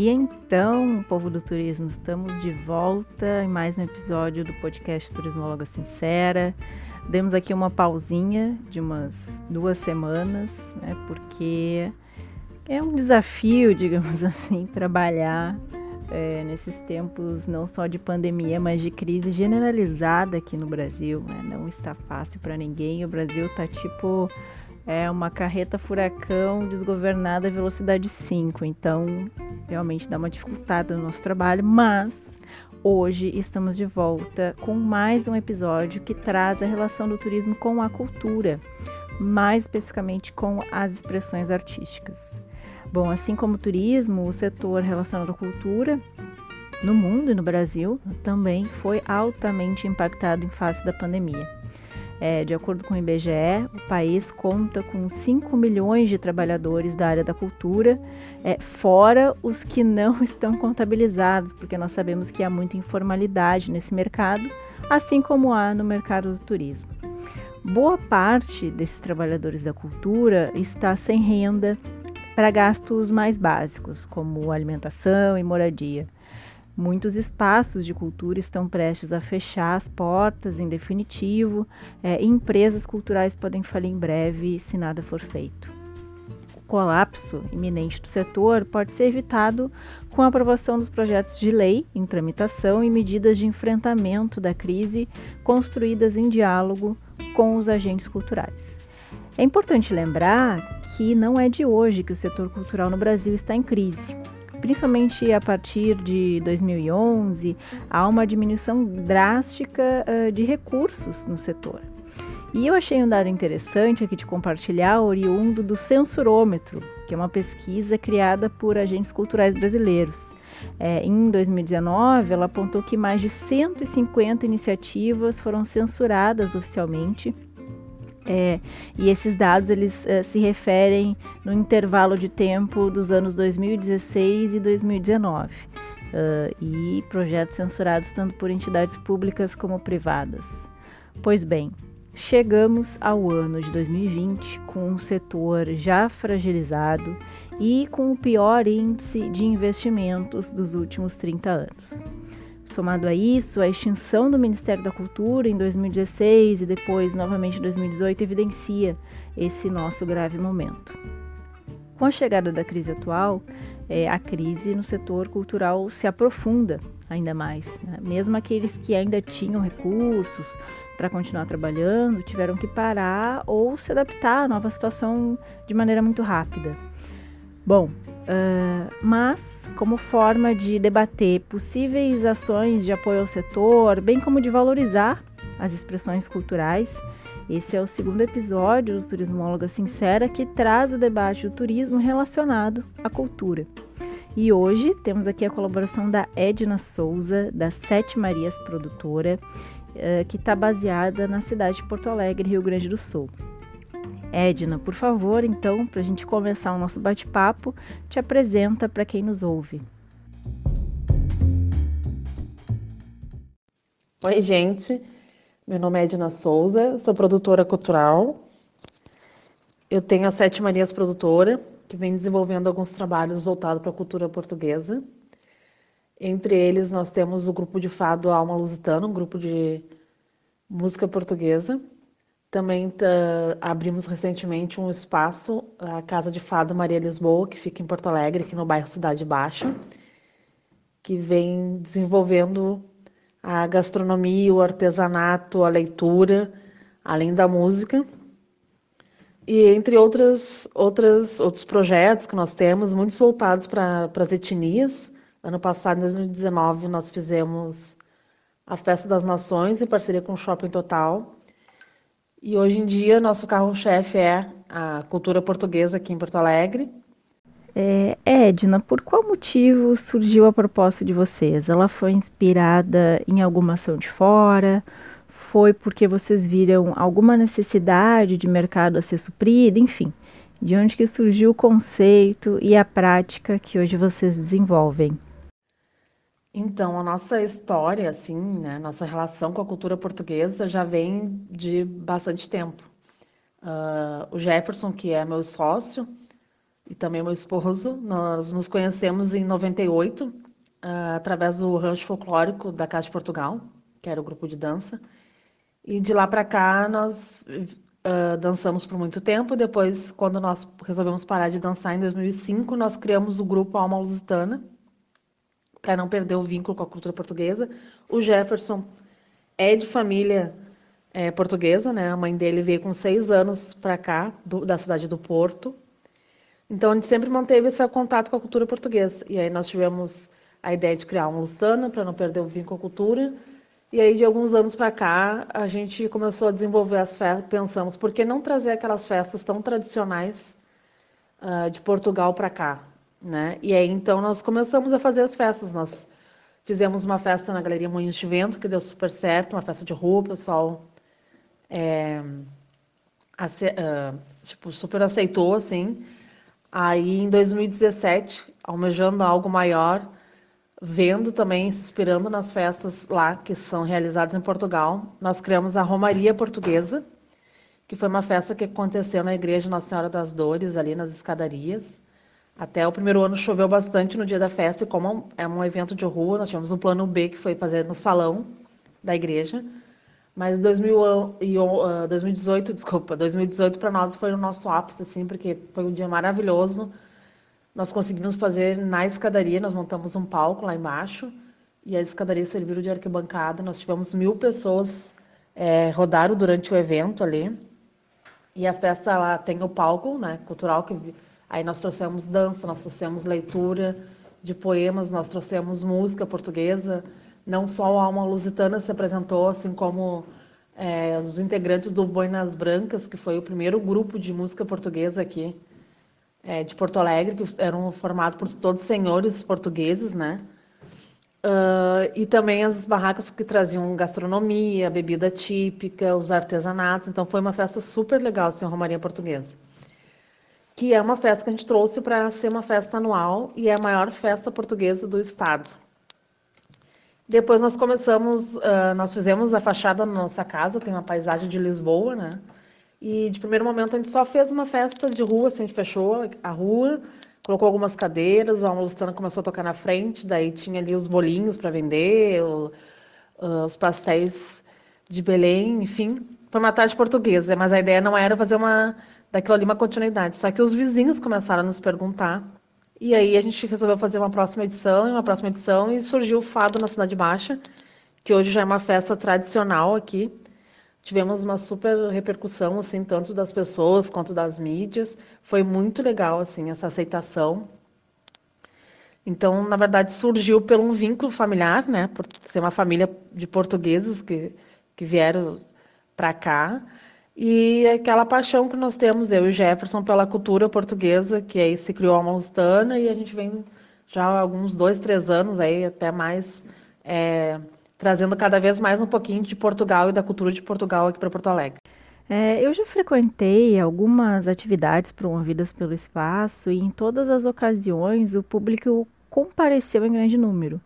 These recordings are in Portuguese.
E então, povo do turismo, estamos de volta em mais um episódio do podcast Turismóloga Sincera. Demos aqui uma pausinha de umas duas semanas, né, porque é um desafio, digamos assim, trabalhar é, nesses tempos não só de pandemia, mas de crise generalizada aqui no Brasil. Né? Não está fácil para ninguém. O Brasil está tipo é uma carreta furacão desgovernada velocidade 5. Então, realmente dá uma dificuldade no nosso trabalho, mas hoje estamos de volta com mais um episódio que traz a relação do turismo com a cultura, mais especificamente com as expressões artísticas. Bom, assim como o turismo, o setor relacionado à cultura no mundo e no Brasil também foi altamente impactado em face da pandemia. É, de acordo com o IBGE, o país conta com 5 milhões de trabalhadores da área da cultura, é, fora os que não estão contabilizados, porque nós sabemos que há muita informalidade nesse mercado, assim como há no mercado do turismo. Boa parte desses trabalhadores da cultura está sem renda para gastos mais básicos, como alimentação e moradia. Muitos espaços de cultura estão prestes a fechar as portas em definitivo, é, empresas culturais podem falir em breve se nada for feito. O colapso iminente do setor pode ser evitado com a aprovação dos projetos de lei em tramitação e medidas de enfrentamento da crise construídas em diálogo com os agentes culturais. É importante lembrar que não é de hoje que o setor cultural no Brasil está em crise principalmente a partir de 2011, há uma diminuição drástica uh, de recursos no setor. E eu achei um dado interessante aqui de compartilhar, oriundo do Censurômetro, que é uma pesquisa criada por agentes culturais brasileiros. É, em 2019, ela apontou que mais de 150 iniciativas foram censuradas oficialmente é, e esses dados eles é, se referem no intervalo de tempo dos anos 2016 e 2019 uh, e projetos censurados tanto por entidades públicas como privadas. Pois bem, chegamos ao ano de 2020 com um setor já fragilizado e com o pior índice de investimentos dos últimos 30 anos. Somado a isso, a extinção do Ministério da Cultura em 2016 e depois novamente em 2018 evidencia esse nosso grave momento. Com a chegada da crise atual, é, a crise no setor cultural se aprofunda ainda mais. Né? Mesmo aqueles que ainda tinham recursos para continuar trabalhando tiveram que parar ou se adaptar à nova situação de maneira muito rápida. Bom, uh, mas como forma de debater possíveis ações de apoio ao setor, bem como de valorizar as expressões culturais. Esse é o segundo episódio do Turismóloga Sincera que traz o debate do turismo relacionado à cultura. E hoje temos aqui a colaboração da Edna Souza, da Sete Marias Produtora, eh, que está baseada na cidade de Porto Alegre, Rio Grande do Sul. Edna, por favor, então, para a gente começar o nosso bate-papo, te apresenta para quem nos ouve. Oi, gente. Meu nome é Edna Souza, sou produtora cultural. Eu tenho a Sete Marias Produtora, que vem desenvolvendo alguns trabalhos voltados para a cultura portuguesa. Entre eles, nós temos o grupo de fado Alma Lusitana, um grupo de música portuguesa, também abrimos recentemente um espaço, a Casa de Fado Maria Lisboa, que fica em Porto Alegre, aqui no bairro Cidade Baixa, que vem desenvolvendo a gastronomia, o artesanato, a leitura, além da música. E entre outras, outras, outros projetos que nós temos, muitos voltados para as etnias. Ano passado, em 2019, nós fizemos a Festa das Nações, em parceria com o Shopping Total, e hoje em dia, nosso carro-chefe é a cultura portuguesa aqui em Porto Alegre. É, Edna, por qual motivo surgiu a proposta de vocês? Ela foi inspirada em alguma ação de fora? Foi porque vocês viram alguma necessidade de mercado a ser suprida? Enfim, de onde que surgiu o conceito e a prática que hoje vocês desenvolvem? Então, a nossa história, assim, né, nossa relação com a cultura portuguesa já vem de bastante tempo. Uh, o Jefferson, que é meu sócio, e também meu esposo. Nós nos conhecemos em 98, uh, através do rancho folclórico da Casa de Portugal, que era o grupo de dança. E de lá para cá nós uh, dançamos por muito tempo. Depois, quando nós resolvemos parar de dançar em 2005, nós criamos o grupo Alma Lusitana, para não perder o vínculo com a cultura portuguesa. O Jefferson é de família é, portuguesa, né? A mãe dele veio com seis anos para cá, do, da cidade do Porto. Então, a gente sempre manteve esse contato com a cultura portuguesa. E aí nós tivemos a ideia de criar um Lusitana para não perder o vínculo com a cultura. E aí, de alguns anos para cá, a gente começou a desenvolver as festas. Pensamos, por que não trazer aquelas festas tão tradicionais uh, de Portugal para cá? Né? E aí, então, nós começamos a fazer as festas. Nós fizemos uma festa na Galeria Moinhos de Vento, que deu super certo, uma festa de rua, o pessoal é, ace, uh, tipo, super aceitou, assim. Aí, em 2017, almejando algo maior, vendo também, se inspirando nas festas lá que são realizadas em Portugal, nós criamos a Romaria Portuguesa, que foi uma festa que aconteceu na Igreja Nossa Senhora das Dores, ali nas escadarias. Até o primeiro ano choveu bastante no dia da festa, e como é um evento de rua, nós tivemos um plano B que foi fazer no salão da igreja. Mas 2018, desculpa, 2018 para nós foi o nosso ápice, assim, porque foi um dia maravilhoso. Nós conseguimos fazer na escadaria, nós montamos um palco lá embaixo e a escadaria serviu de arquibancada. Nós tivemos mil pessoas é, rodaram durante o evento ali. E a festa lá tem o palco, né, cultural que aí nós trouxemos dança, nós trouxemos leitura de poemas, nós trouxemos música portuguesa, não só o Alma Lusitana se apresentou, assim como é, os integrantes do Boinas Brancas, que foi o primeiro grupo de música portuguesa aqui é, de Porto Alegre, que eram formados por todos senhores portugueses, né? Uh, e também as barracas que traziam gastronomia, bebida típica, os artesanatos. Então foi uma festa super legal, assim, a Romaria Portuguesa. Que é uma festa que a gente trouxe para ser uma festa anual e é a maior festa portuguesa do estado. Depois nós começamos, uh, nós fizemos a fachada na nossa casa, tem uma paisagem de Lisboa, né? E de primeiro momento a gente só fez uma festa de rua, assim, a gente fechou a rua, colocou algumas cadeiras, a Lusitana começou a tocar na frente, daí tinha ali os bolinhos para vender, o, uh, os pastéis de Belém, enfim. Foi uma tarde portuguesa, mas a ideia não era fazer uma daquilo ali uma continuidade. Só que os vizinhos começaram a nos perguntar e aí a gente resolveu fazer uma próxima edição e uma próxima edição e surgiu o Fado na Cidade Baixa, que hoje já é uma festa tradicional aqui. Tivemos uma super repercussão, assim, tanto das pessoas quanto das mídias. Foi muito legal, assim, essa aceitação. Então, na verdade, surgiu pelo um vínculo familiar, né? Por ser uma família de portugueses que, que vieram para cá e aquela paixão que nós temos, eu e Jefferson, pela cultura portuguesa, que aí se criou a Monstana, e a gente vem já há alguns dois, três anos, aí até mais, é, trazendo cada vez mais um pouquinho de Portugal e da cultura de Portugal aqui para Porto Alegre. É, eu já frequentei algumas atividades promovidas pelo espaço e em todas as ocasiões o público compareceu em grande número.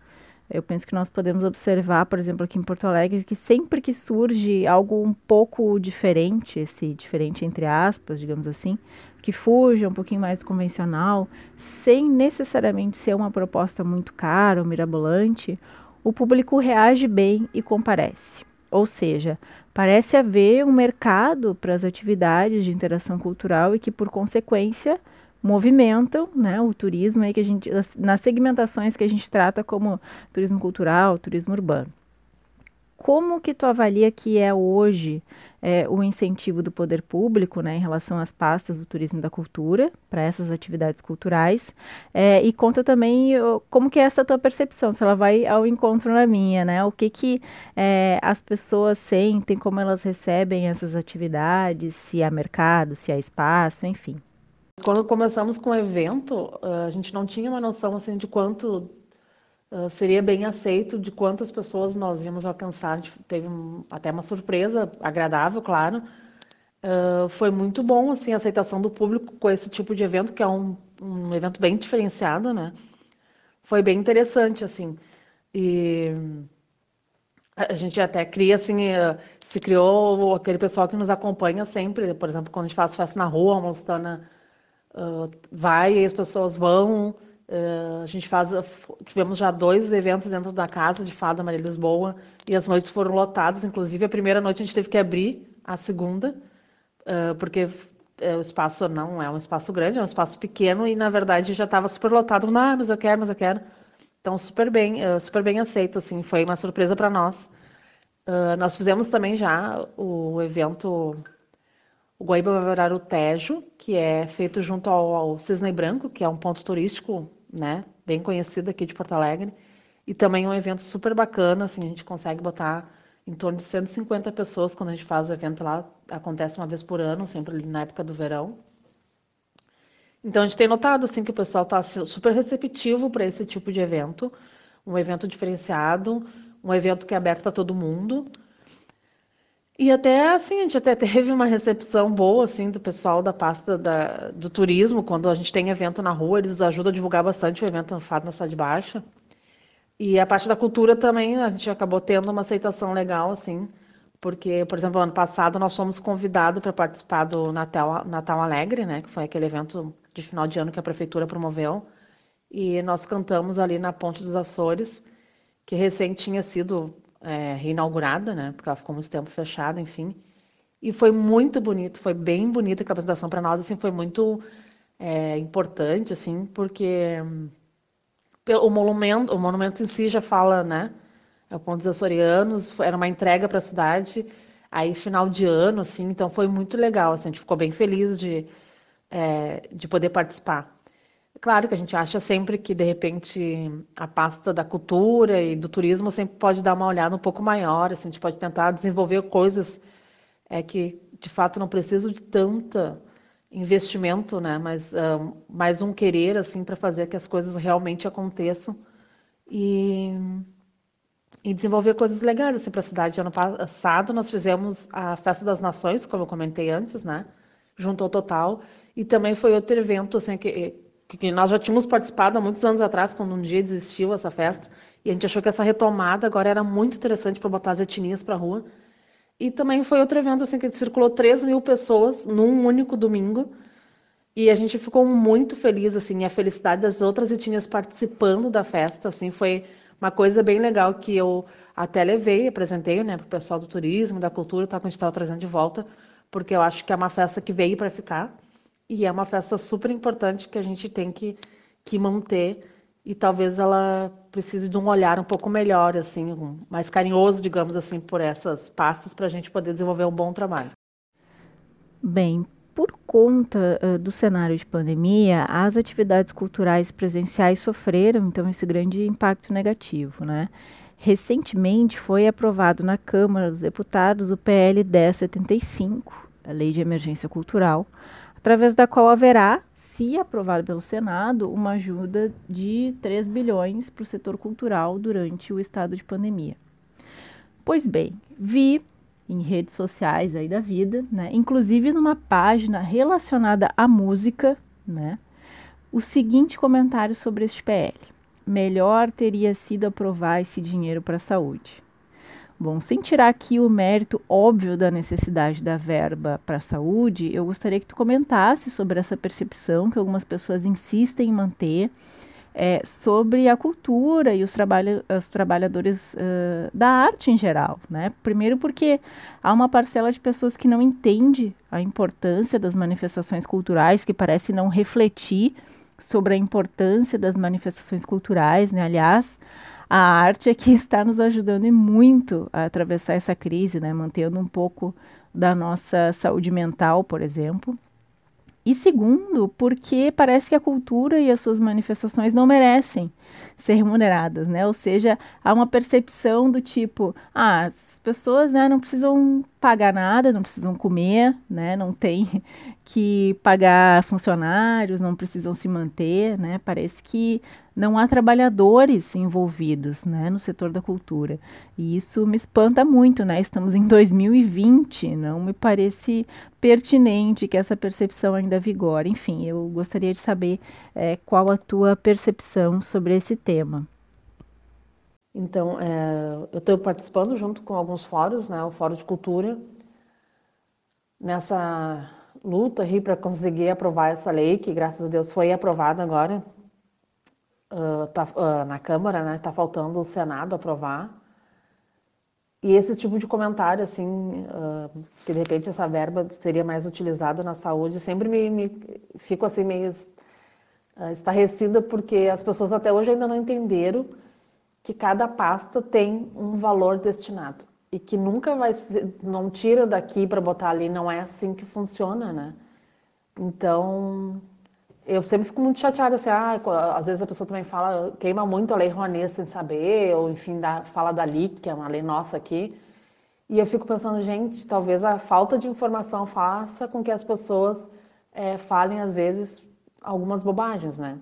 Eu penso que nós podemos observar, por exemplo, aqui em Porto Alegre, que sempre que surge algo um pouco diferente, esse diferente entre aspas, digamos assim, que fuja um pouquinho mais do convencional, sem necessariamente ser uma proposta muito cara ou mirabolante, o público reage bem e comparece. Ou seja, parece haver um mercado para as atividades de interação cultural e que, por consequência, movimentam né, o turismo aí que a gente, nas segmentações que a gente trata como turismo cultural, turismo urbano. Como que tu avalia que é hoje é, o incentivo do poder público né, em relação às pastas do turismo e da cultura para essas atividades culturais? É, e conta também como que é essa tua percepção, se ela vai ao encontro na minha, né? O que que é, as pessoas sentem, como elas recebem essas atividades, se há mercado, se há espaço, enfim. Quando começamos com o evento, a gente não tinha uma noção assim de quanto seria bem aceito, de quantas pessoas nós íamos alcançar. A gente teve até uma surpresa agradável, claro. foi muito bom assim a aceitação do público com esse tipo de evento, que é um, um evento bem diferenciado, né? Foi bem interessante assim. E a gente até cria assim, se criou aquele pessoal que nos acompanha sempre, por exemplo, quando a gente faz festa na rua, uma uh, vai as pessoas vão. Uh, a gente faz, tivemos já dois eventos dentro da casa de Fada Maria Lisboa e as noites foram lotadas. Inclusive, a primeira noite a gente teve que abrir a segunda, uh, porque o espaço não é um espaço grande, é um espaço pequeno e na verdade já estava super lotado. Ah, mas eu quero, mas eu quero. Então, super bem, super bem aceito, assim, foi uma surpresa para nós. nós fizemos também já o evento o Guaíba vai virar o Tejo, que é feito junto ao, ao Cisne Branco, que é um ponto turístico, né, bem conhecido aqui de Porto Alegre, e também um evento super bacana, assim, a gente consegue botar em torno de 150 pessoas quando a gente faz o evento lá, acontece uma vez por ano, sempre na época do verão. Então a gente tem notado assim que o pessoal está super receptivo para esse tipo de evento, um evento diferenciado, um evento que é aberto para todo mundo. E até assim, a gente até teve uma recepção boa assim do pessoal da pasta da, do turismo, quando a gente tem evento na rua, eles ajudam a divulgar bastante o evento Fado na Cidade Baixa. E a parte da cultura também, a gente acabou tendo uma aceitação legal, assim, porque, por exemplo, ano passado nós fomos convidados para participar do Natal, Natal Alegre, né, que foi aquele evento de final de ano que a prefeitura promoveu, e nós cantamos ali na Ponte dos Açores, que recém tinha sido é, reinaugurada, né? Porque ela ficou muito tempo fechada, enfim. E foi muito bonito, foi bem bonita a apresentação para nós, assim, foi muito é, importante, assim, porque o monumento, o monumento em si já fala, né? É o Ponto dos Açorianos, era uma entrega para a cidade, aí final de ano, assim, então foi muito legal, assim, a gente ficou bem feliz de, é, de poder participar. Claro que a gente acha sempre que, de repente, a pasta da cultura e do turismo sempre pode dar uma olhada um pouco maior, assim, a gente pode tentar desenvolver coisas é, que, de fato, não precisam de tanta investimento, né? Mas uh, mais um querer, assim, para fazer que as coisas realmente aconteçam e, e desenvolver coisas legais, assim, para a cidade. Ano passado, nós fizemos a Festa das Nações, como eu comentei antes, né? Junto ao Total, e também foi outro evento, assim, que que nós já tínhamos participado há muitos anos atrás, quando um dia existiu essa festa, e a gente achou que essa retomada agora era muito interessante para botar as etnias para rua. E também foi outro evento assim que circulou 3 mil pessoas num único domingo. E a gente ficou muito feliz, assim, a felicidade das outras etnias participando da festa, assim, foi uma coisa bem legal que eu até levei, apresentei, né, o pessoal do turismo, da cultura, tá, que a gente estava trazendo de volta, porque eu acho que é uma festa que veio para ficar. E é uma festa super importante que a gente tem que, que manter e talvez ela precise de um olhar um pouco melhor, assim, um, mais carinhoso, digamos assim, por essas pastas para a gente poder desenvolver um bom trabalho. Bem, por conta uh, do cenário de pandemia, as atividades culturais presenciais sofreram então esse grande impacto negativo, né? Recentemente foi aprovado na Câmara dos Deputados o PL 1075, a Lei de Emergência Cultural, através da qual haverá, se aprovado pelo Senado, uma ajuda de 3 bilhões para o setor cultural durante o estado de pandemia. Pois bem, vi em redes sociais aí da vida, né, inclusive numa página relacionada à música, né, o seguinte comentário sobre este PL: melhor teria sido aprovar esse dinheiro para a saúde. Bom, sem tirar aqui o mérito óbvio da necessidade da verba para a saúde, eu gostaria que tu comentasse sobre essa percepção que algumas pessoas insistem em manter é, sobre a cultura e os, trabalha os trabalhadores uh, da arte em geral. Né? Primeiro, porque há uma parcela de pessoas que não entende a importância das manifestações culturais, que parece não refletir sobre a importância das manifestações culturais. Né? Aliás, a arte é que está nos ajudando e muito a atravessar essa crise, né? mantendo um pouco da nossa saúde mental, por exemplo. E segundo, porque parece que a cultura e as suas manifestações não merecem ser remuneradas, né? Ou seja, há uma percepção do tipo, ah, as pessoas né, não precisam pagar nada, não precisam comer, né? Não tem que pagar funcionários, não precisam se manter, né? Parece que não há trabalhadores envolvidos né, no setor da cultura. E isso me espanta muito, né? Estamos em 2020, não me parece pertinente que essa percepção ainda vigore. Enfim, eu gostaria de saber é, qual a tua percepção sobre esse tema. Então, é, eu estou participando junto com alguns fóruns, né? O Fórum de Cultura, nessa luta aí para conseguir aprovar essa lei, que graças a Deus foi aprovada agora uh, tá, uh, na Câmara, né? Está faltando o Senado aprovar. E esse tipo de comentário, assim, uh, que de repente essa verba seria mais utilizada na saúde, sempre me, me fico assim meio estarrecida porque as pessoas até hoje ainda não entenderam que cada pasta tem um valor destinado e que nunca vai ser, não tira daqui para botar ali, não é assim que funciona, né? Então, eu sempre fico muito chateada assim, ah, às vezes a pessoa também fala, queima muito a lei Rouanet sem saber, ou enfim, da, fala da LIC, que é uma lei nossa aqui. E eu fico pensando, gente, talvez a falta de informação faça com que as pessoas é, falem, às vezes, algumas bobagens, né?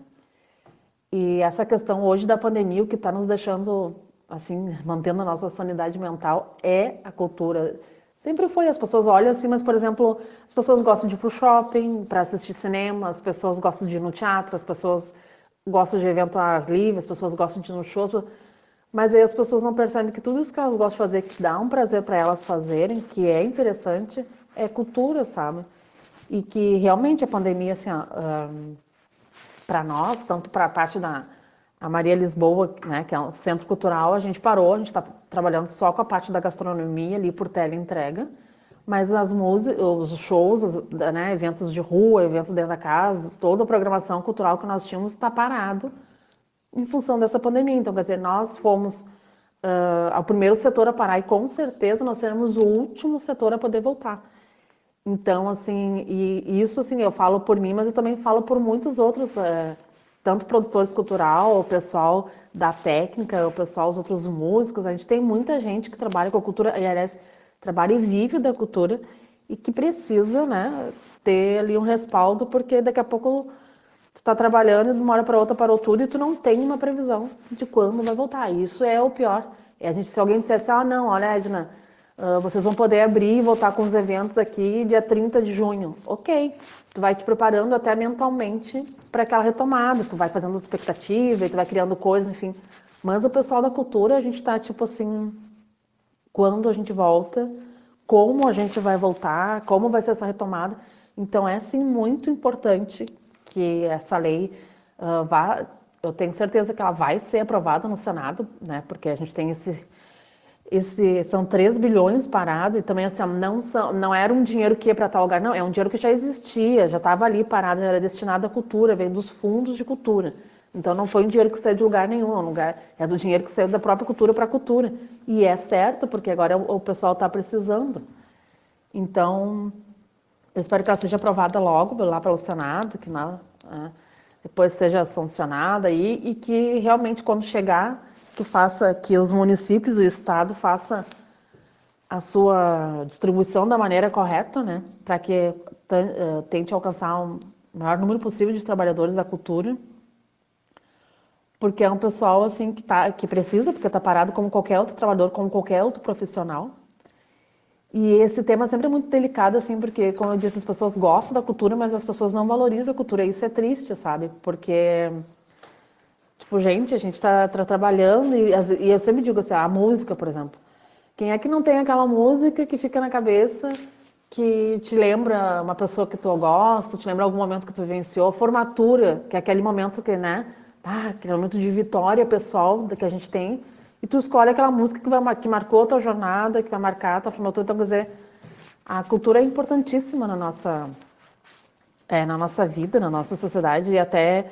E essa questão hoje da pandemia, o que está nos deixando assim, mantendo a nossa sanidade mental, é a cultura. Sempre foi, as pessoas olham assim, mas, por exemplo, as pessoas gostam de ir para o shopping, para assistir cinema, as pessoas gostam de ir no teatro, as pessoas gostam de evento ar livre, as pessoas gostam de ir no show, mas aí as pessoas não percebem que tudo isso que elas gostam de fazer, que dá um prazer para elas fazerem, que é interessante, é cultura, sabe? E que realmente a pandemia, assim, para nós, tanto para a parte da a Maria Lisboa, né, que é um centro cultural, a gente parou, a gente está trabalhando só com a parte da gastronomia ali por teleentrega, mas as músicas, os shows, né, eventos de rua, eventos dentro da casa, toda a programação cultural que nós tínhamos está parado em função dessa pandemia. Então, quer dizer, nós fomos uh, primeiro setor a parar e com certeza nós seremos o último setor a poder voltar. Então, assim, e, isso, assim, eu falo por mim, mas eu também falo por muitos outros uh, tanto produtores cultural, o pessoal da técnica, o pessoal, os outros músicos, a gente tem muita gente que trabalha com a cultura, e aliás, trabalha e vive da cultura e que precisa, né, ter ali um respaldo, porque daqui a pouco tu está trabalhando e de uma hora para outra parou tudo e tu não tem uma previsão de quando vai voltar. Isso é o pior. E a gente, se alguém dissesse, ah, não, olha, Edna, uh, vocês vão poder abrir e voltar com os eventos aqui dia 30 de junho. Ok, tu vai te preparando até mentalmente para aquela retomada, tu vai fazendo expectativa, tu vai criando coisas, enfim. Mas o pessoal da cultura, a gente está tipo assim, quando a gente volta, como a gente vai voltar, como vai ser essa retomada. Então é sim muito importante que essa lei uh, vá, eu tenho certeza que ela vai ser aprovada no Senado, né? Porque a gente tem esse esse, são 3 bilhões parado e também assim, não, são, não era um dinheiro que ia para tal lugar, não, é um dinheiro que já existia, já estava ali parado, já era destinado à cultura, veio dos fundos de cultura. Então não foi um dinheiro que saiu de lugar nenhum, é, lugar, é do dinheiro que saiu da própria cultura para a cultura. E é certo, porque agora o, o pessoal está precisando. Então, eu espero que ela seja aprovada logo lá pelo Senado, que não, é, depois seja sancionada aí, e que realmente quando chegar que faça que os municípios, o estado faça a sua distribuição da maneira correta, né, para que eh, tente alcançar o maior número possível de trabalhadores da cultura, porque é um pessoal assim que tá que precisa, porque está parado como qualquer outro trabalhador, como qualquer outro profissional. E esse tema sempre é muito delicado, assim, porque, como eu disse, as pessoas gostam da cultura, mas as pessoas não valorizam a cultura. E isso é triste, sabe? Porque Tipo, gente, a gente está tá trabalhando e, e, eu sempre digo assim, a música, por exemplo. Quem é que não tem aquela música que fica na cabeça, que te lembra uma pessoa que tu gosta, te lembra algum momento que tu vivenciou, formatura, que é aquele momento que, né, ah, aquele momento de vitória pessoal que a gente tem, e tu escolhe aquela música que, vai, que marcou a tua jornada, que vai marcar a tua formatura. Então, quer dizer, a cultura é importantíssima na nossa, é, na nossa vida, na nossa sociedade, e até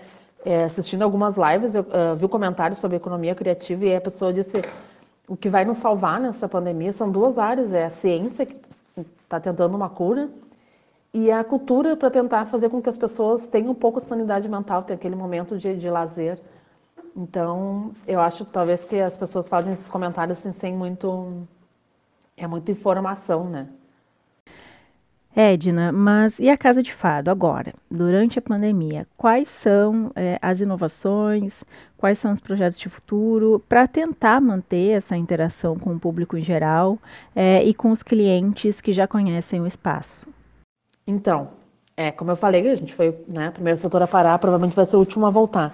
é, assistindo algumas lives, eu uh, vi comentários sobre economia criativa e a pessoa disse o que vai nos salvar nessa pandemia são duas áreas, é a ciência que está tentando uma cura e a cultura para tentar fazer com que as pessoas tenham um pouco de sanidade mental, tenham aquele momento de, de lazer. Então, eu acho talvez que as pessoas fazem esses comentários assim, sem muito é muita informação, né? Edna, mas e a Casa de Fado agora, durante a pandemia? Quais são é, as inovações, quais são os projetos de futuro para tentar manter essa interação com o público em geral é, e com os clientes que já conhecem o espaço? Então, é, como eu falei, a gente foi né, o primeiro setor a parar, provavelmente vai ser o último a voltar.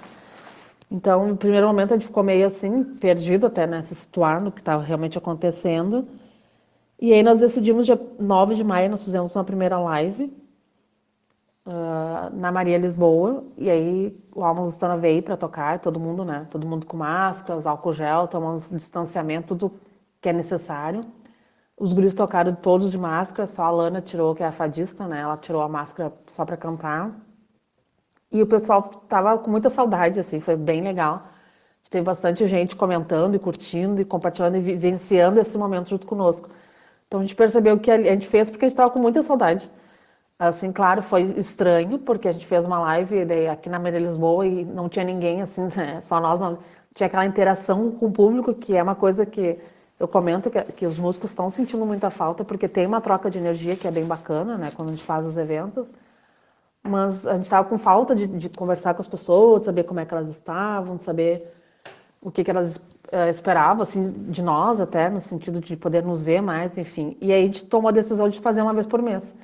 Então, no primeiro momento a gente ficou meio assim, perdido até né, se situar no que estava realmente acontecendo. E aí nós decidimos, dia 9 de maio, nós fizemos uma primeira live, uh, na Maria Lisboa, e aí o Alma Lusitana veio para tocar, todo mundo, né? Todo mundo com máscaras, álcool gel, tomando distanciamento, tudo que é necessário. Os guris tocaram todos de máscara, só a Lana tirou, que é a fadista, né? Ela tirou a máscara só para cantar. E o pessoal tava com muita saudade, assim, foi bem legal. Teve bastante gente comentando e curtindo e compartilhando e vivenciando esse momento junto conosco. Então a gente percebeu que a gente fez porque a gente estava com muita saudade. Assim, claro, foi estranho, porque a gente fez uma live aqui na Maria Lisboa e não tinha ninguém, assim, né? só nós, não, tinha aquela interação com o público, que é uma coisa que eu comento que, que os músicos estão sentindo muita falta, porque tem uma troca de energia que é bem bacana, né, quando a gente faz os eventos, mas a gente estava com falta de, de, conversar com as pessoas, saber como é que elas estavam, saber o que, que elas uh, esperavam, assim, de nós até, no sentido de poder nos ver mais, enfim. E aí a gente tomou a decisão de fazer uma vez por mês.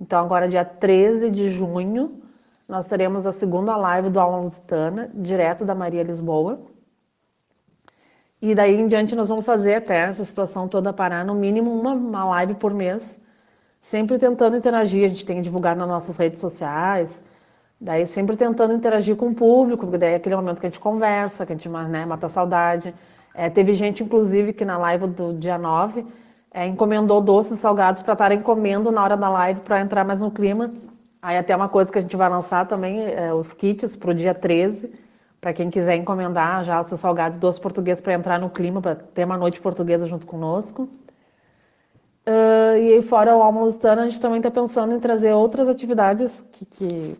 Então, agora, dia 13 de junho, nós teremos a segunda live do Alma Lusitana, direto da Maria Lisboa. E daí em diante nós vamos fazer até essa situação toda parar, no mínimo uma, uma live por mês, sempre tentando interagir. A gente tem que divulgar nas nossas redes sociais, daí sempre tentando interagir com o público, porque daí é aquele momento que a gente conversa, que a gente né, mata a saudade. É, teve gente, inclusive, que na live do dia 9 é, encomendou doces salgados para estarem comendo na hora da live para entrar mais no clima. Aí até uma coisa que a gente vai lançar também, é, os kits para o dia 13, para quem quiser encomendar já os seus salgados doces portugueses para entrar no clima, para ter uma noite portuguesa junto conosco. Uh, e aí fora o almoço a gente também está pensando em trazer outras atividades que, que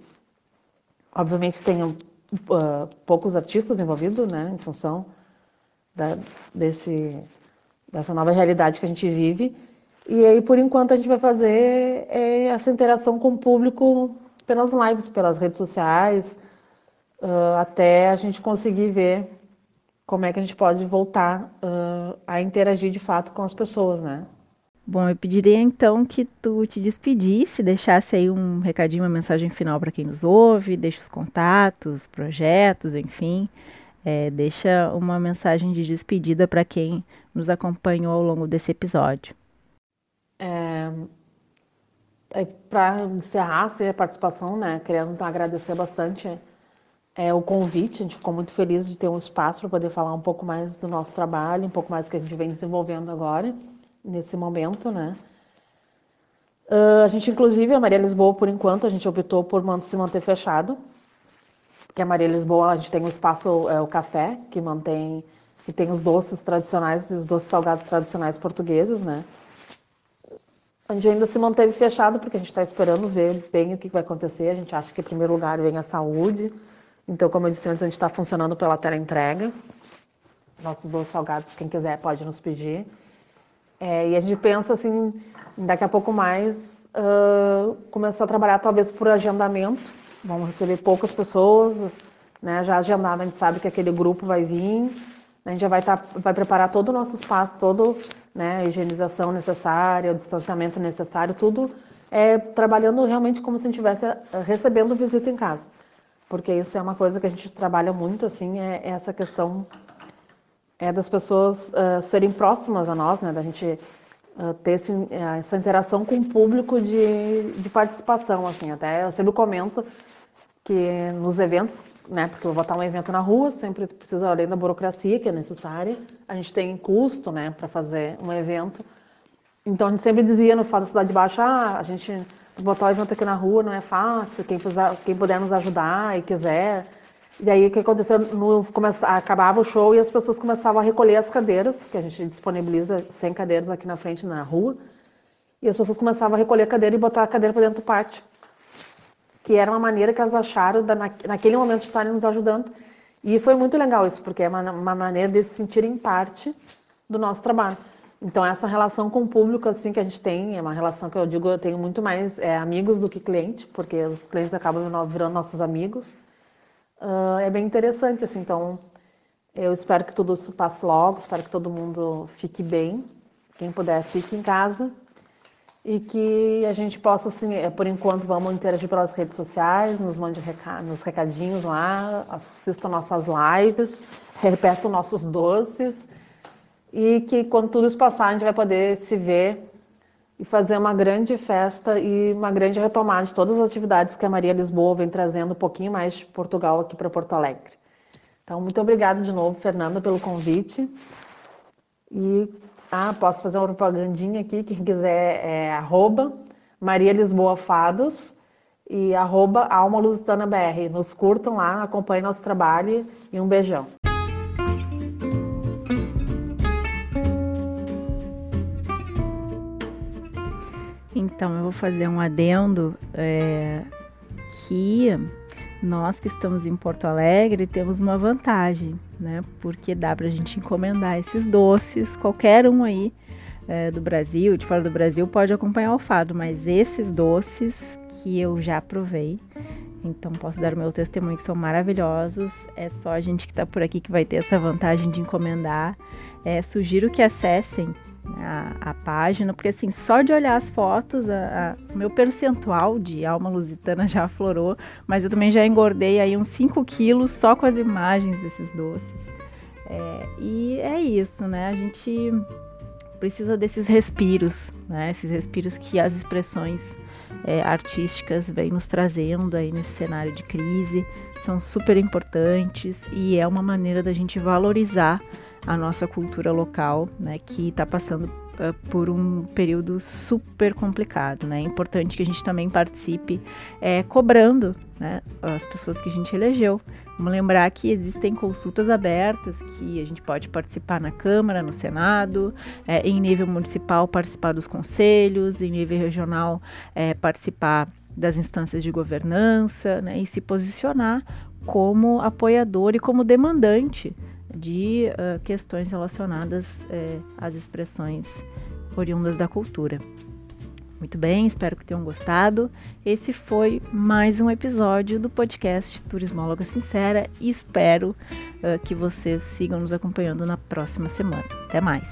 obviamente tenham uh, poucos artistas envolvidos, né, em função da, desse dessa nova realidade que a gente vive. E aí, por enquanto, a gente vai fazer é, essa interação com o público pelas lives, pelas redes sociais, uh, até a gente conseguir ver como é que a gente pode voltar uh, a interagir de fato com as pessoas, né? Bom, eu pediria então que tu te despedisse, deixasse aí um recadinho, uma mensagem final para quem nos ouve, deixa os contatos, projetos, enfim, é, deixa uma mensagem de despedida para quem nos acompanhou ao longo desse episódio. É, é para encerrar assim, a participação, né, querendo agradecer bastante é, o convite, a gente ficou muito feliz de ter um espaço para poder falar um pouco mais do nosso trabalho, um pouco mais do que a gente vem desenvolvendo agora, nesse momento, né. Uh, a gente, inclusive, a Maria Lisboa, por enquanto, a gente optou por se manter fechado, que a Maria Lisboa, a gente tem um espaço, é, o café, que mantém, que tem os doces tradicionais, os doces salgados tradicionais portugueses, né? A gente ainda se manteve fechado porque a gente está esperando ver bem o que vai acontecer. A gente acha que, em primeiro lugar, vem a saúde. Então, como eu disse antes, a gente está funcionando pela tela entrega. Nossos doces salgados, quem quiser, pode nos pedir. É, e a gente pensa, assim, daqui a pouco mais, uh, começar a trabalhar talvez por agendamento vamos receber poucas pessoas, né? Já agendado, a gente sabe que aquele grupo vai vir, a gente já vai, tá, vai preparar todo o nosso espaço, todo, né, a higienização necessária, o distanciamento necessário, tudo é trabalhando realmente como se a gente estivesse eh, recebendo visita em casa. Porque isso é uma coisa que a gente trabalha muito, assim, é, é essa questão é das pessoas uh, serem próximas a nós, né, da gente uh, ter esse, uh, essa interação com o público de, de participação, assim, até eu sempre comento que nos eventos, né, porque eu vou botar um evento na rua, sempre precisa, além da burocracia que é necessária, a gente tem custo, né, para fazer um evento. Então a gente sempre dizia no Fado Cidade Baixa, ah, a gente botar o evento aqui na rua não é fácil, quem, quem puder nos ajudar e quiser. E aí o que aconteceu, no, começa, acabava o show e as pessoas começavam a recolher as cadeiras, que a gente disponibiliza 100 cadeiras aqui na frente na rua, e as pessoas começavam a recolher a cadeira e botar a cadeira para dentro do pátio que era uma maneira que elas acharam da, naquele momento de estarem nos ajudando. E foi muito legal isso, porque é uma, uma maneira de se sentirem parte do nosso trabalho. Então, essa relação com o público, assim, que a gente tem, é uma relação que eu digo, eu tenho muito mais é, amigos do que cliente, porque os clientes acabam virando nossos amigos. Uh, é bem interessante, assim, então, eu espero que tudo isso passe logo, espero que todo mundo fique bem. Quem puder, fique em casa e que a gente possa, assim, é, por enquanto, vamos interagir pelas redes sociais, nos mande nos recadinhos lá, assista nossas lives, repeça nossos doces e que quando tudo isso passar a gente vai poder se ver e fazer uma grande festa e uma grande retomada de todas as atividades que a Maria Lisboa vem trazendo um pouquinho mais de Portugal aqui para Porto Alegre. Então, muito obrigada de novo, Fernanda, pelo convite. E ah, posso fazer uma propagandinha aqui, quem quiser é arroba Maria Lisboa Fados e arroba Alma Lusitana BR. Nos curtam lá, acompanhem nosso trabalho e um beijão. Então, eu vou fazer um adendo é, que nós que estamos em Porto Alegre temos uma vantagem, né? Porque dá para a gente encomendar esses doces, qualquer um aí é, do Brasil, de fora do Brasil, pode acompanhar o fado, mas esses doces que eu já provei, então posso dar meu testemunho que são maravilhosos. É só a gente que está por aqui que vai ter essa vantagem de encomendar. É, sugiro que acessem a, a, página, porque assim, só de olhar as fotos, o meu percentual de alma lusitana já aflorou, mas eu também já engordei aí uns 5 quilos só com as imagens desses doces. É, e é isso, né? A gente precisa desses respiros, né? Esses respiros que as expressões é, artísticas vêm nos trazendo aí nesse cenário de crise, são super importantes e é uma maneira da gente valorizar a nossa cultura local, né, que está passando uh, por um período super complicado, né? É importante que a gente também participe é, cobrando, né, as pessoas que a gente elegeu. Vamos lembrar que existem consultas abertas que a gente pode participar na Câmara, no Senado, é, em nível municipal participar dos conselhos, em nível regional é, participar das instâncias de governança, né, e se posicionar como apoiador e como demandante de uh, questões relacionadas uh, às expressões oriundas da cultura. Muito bem, espero que tenham gostado. Esse foi mais um episódio do podcast Turismóloga Sincera e espero uh, que vocês sigam nos acompanhando na próxima semana. Até mais!